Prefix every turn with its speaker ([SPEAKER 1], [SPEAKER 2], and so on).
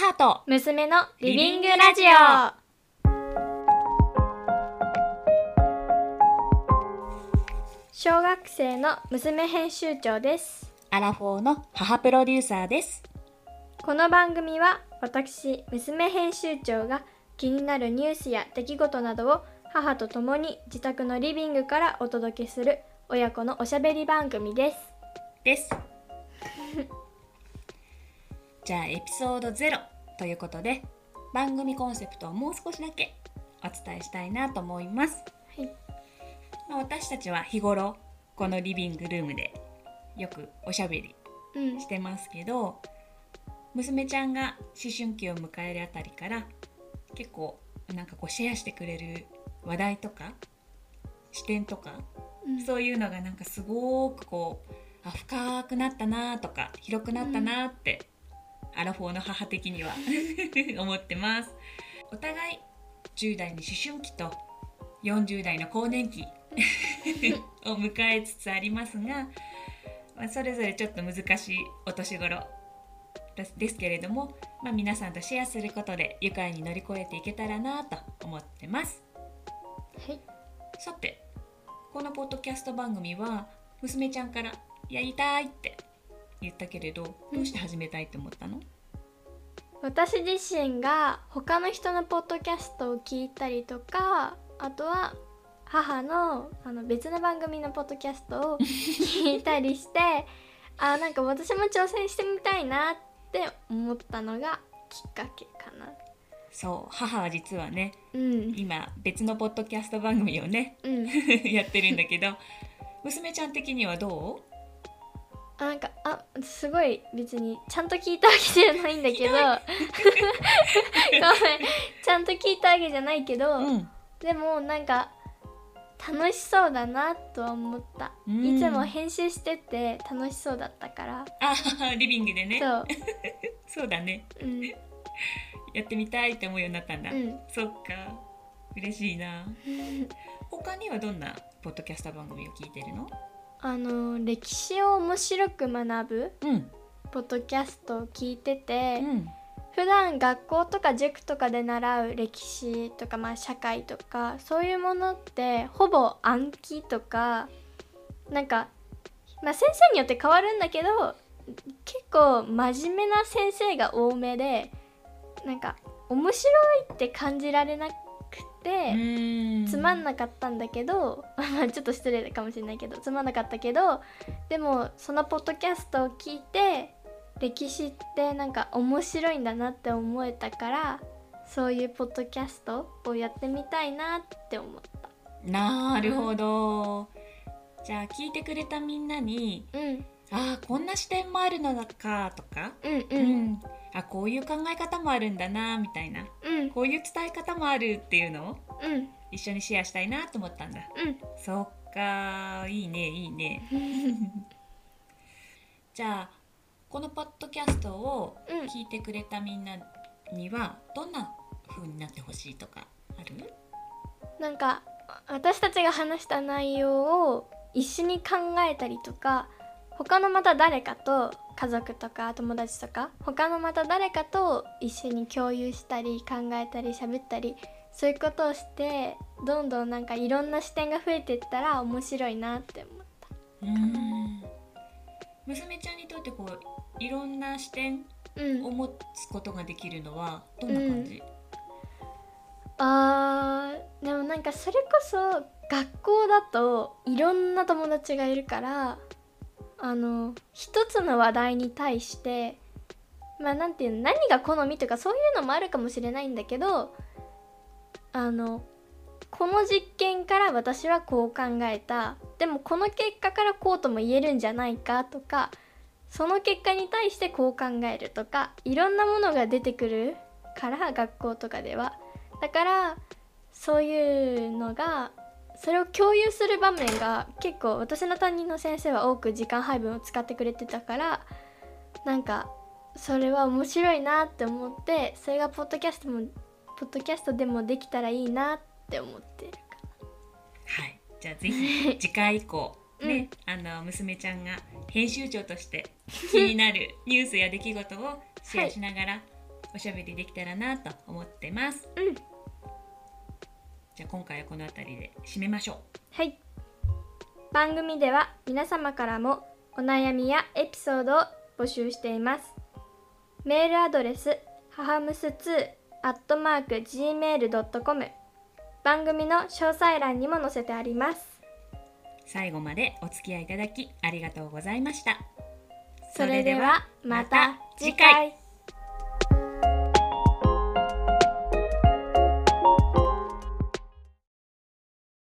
[SPEAKER 1] 母と
[SPEAKER 2] 娘のリビングラジオ小学生の娘編集長です
[SPEAKER 1] アラフォーの母プロデューサーです。
[SPEAKER 2] この番組は私娘編集長が気になるニュースや出来事などを母と共に自宅のリビングからお届けする親子のおしゃべり番組です
[SPEAKER 1] です。じゃあエピソード0ということで番組コンセプトをもう少しだけお伝えしたいなと思います。
[SPEAKER 2] はい。
[SPEAKER 1] まあ私たちは日頃このリビングルームでよくおしゃべり
[SPEAKER 2] うん。
[SPEAKER 1] してますけど娘ちゃんが思春期を迎えるあたりから結構なんかこうシェアしてくれる話題とか視点とか、
[SPEAKER 2] うん。
[SPEAKER 1] そういうのがなんかすごくこうあ深くなったなとか広くなったなって、アラフォーの母的には。思ってます。お互い10代の思春期と40代の更年期 を迎えつつありますが、まあ、それぞれちょっと難しいお年頃ですですけれども、まあ、皆さんとシェアすることで愉快に乗り越えていけたらなと思ってます。
[SPEAKER 2] はい。
[SPEAKER 1] さてこのポッドキャスト番組は娘ちゃんから「やりたい」って言ったけれどどうして始めたいって思ったの、
[SPEAKER 2] 私自身が他の人のポッドキャストを聞いたりとかあとは母のあの別の番組のポッドキャストを聞いたりしてあなんか私も挑戦してみたいなって思ったのがきっかけかな。
[SPEAKER 1] そう母は実はね
[SPEAKER 2] うん。
[SPEAKER 1] 今別のポッドキャスト番組をね
[SPEAKER 2] うん、
[SPEAKER 1] やってるんだけど娘ちゃん的にはどう？
[SPEAKER 2] あなんかあすごい別にちゃんと聞いたわけじゃないんだけど。ごめん。ちゃんと聞いたわけじゃないけど、
[SPEAKER 1] うん。
[SPEAKER 2] でもなんか楽しそうだなとは思った、
[SPEAKER 1] うん。
[SPEAKER 2] いつも編集してて楽しそうだったから、
[SPEAKER 1] あ リビングでね。
[SPEAKER 2] そう。
[SPEAKER 1] そうだね。
[SPEAKER 2] うん。
[SPEAKER 1] やってみたいって思うようになったんだ、
[SPEAKER 2] うん。
[SPEAKER 1] そっか。嬉しいな。他にはどんなポッドキャスト番組を聞いてるの？
[SPEAKER 2] あの歴史を面白く学ぶ
[SPEAKER 1] うん。
[SPEAKER 2] ポッドキャストを聞いてて、
[SPEAKER 1] うん。
[SPEAKER 2] 普段学校とか塾とかで習う歴史とか、まあ、社会とかそういうものってほぼ暗記とかなんか、まあ、先生によって変わるんだけど結構真面目な先生が多めでなんか面白いって感じられなくて、つまん
[SPEAKER 1] な
[SPEAKER 2] なかったんだけどまあ ちょっと失礼かもしれないけどつまんなかったけどでもそのポッドキャストを聞いて歴史ってなんか面白いんだなって思えたからそういうポッドキャストをやってみたいなって思った。
[SPEAKER 1] なるほど、じゃあ聞いてくれたみんなに
[SPEAKER 2] うん
[SPEAKER 1] あーこんな視点もあるのだかとか、
[SPEAKER 2] うんう
[SPEAKER 1] うん。んあこういう考え方もあるんだなみたいな。
[SPEAKER 2] うん。
[SPEAKER 1] こういう伝え方もあるっていうのを
[SPEAKER 2] うん。
[SPEAKER 1] 一緒にシェアしたいなと思ったんだ。
[SPEAKER 2] うん。
[SPEAKER 1] そっかいいねいいね。じゃあこのポッドキャストを
[SPEAKER 2] うん。
[SPEAKER 1] 聞いてくれたみんなにはどんな風になってほしいとかある？
[SPEAKER 2] なんか私たちが話した内容を一緒に考えたりとか他のまた誰かと家族とか友達とか他のまた誰かと一緒に共有したり考えたり喋ったりそういうことをしてどんどんなんかいろんな視点が増えていったら面白いなって思った。
[SPEAKER 1] うん。娘ちゃんにとってこういろんな視点
[SPEAKER 2] うん。
[SPEAKER 1] を持つことができるのはどんな感じ、
[SPEAKER 2] あーでもなんかそれこそ学校だといろんな友達がいるからあの一つの話題に対してまあなんていうの何が好みとかそういうのもあるかもしれないんだけどあのこの実験から私はこう考えた。でもこの結果からこうとも言えるんじゃないかとかその結果に対してこう考えるとかいろんなものが出てくるから学校とかでは。だからそういうのがそれを共有する場面が結構私の担任の先生は多く時間配分を使ってくれてたからなんかそれは面白いなって思ってそれがポッドキャストもポッドキャストでもできたらいいなって思ってるか
[SPEAKER 1] はい。じゃあぜひ次回以降ね、あの娘ちゃんが編集長として気になるニュースや出来事をシェアしながらおしゃべりできたらなと思ってます。
[SPEAKER 2] うん
[SPEAKER 1] じゃあ今回はこの辺りで締めましょ
[SPEAKER 2] はい。番組では皆様からもお悩みやエピソードを募集しています。メールアドレス母むす2アットマーク gmail.com 番組の詳細欄にも載せてあります。
[SPEAKER 1] う最後までお付き合いいただきありがとうございました。
[SPEAKER 2] それではまた次回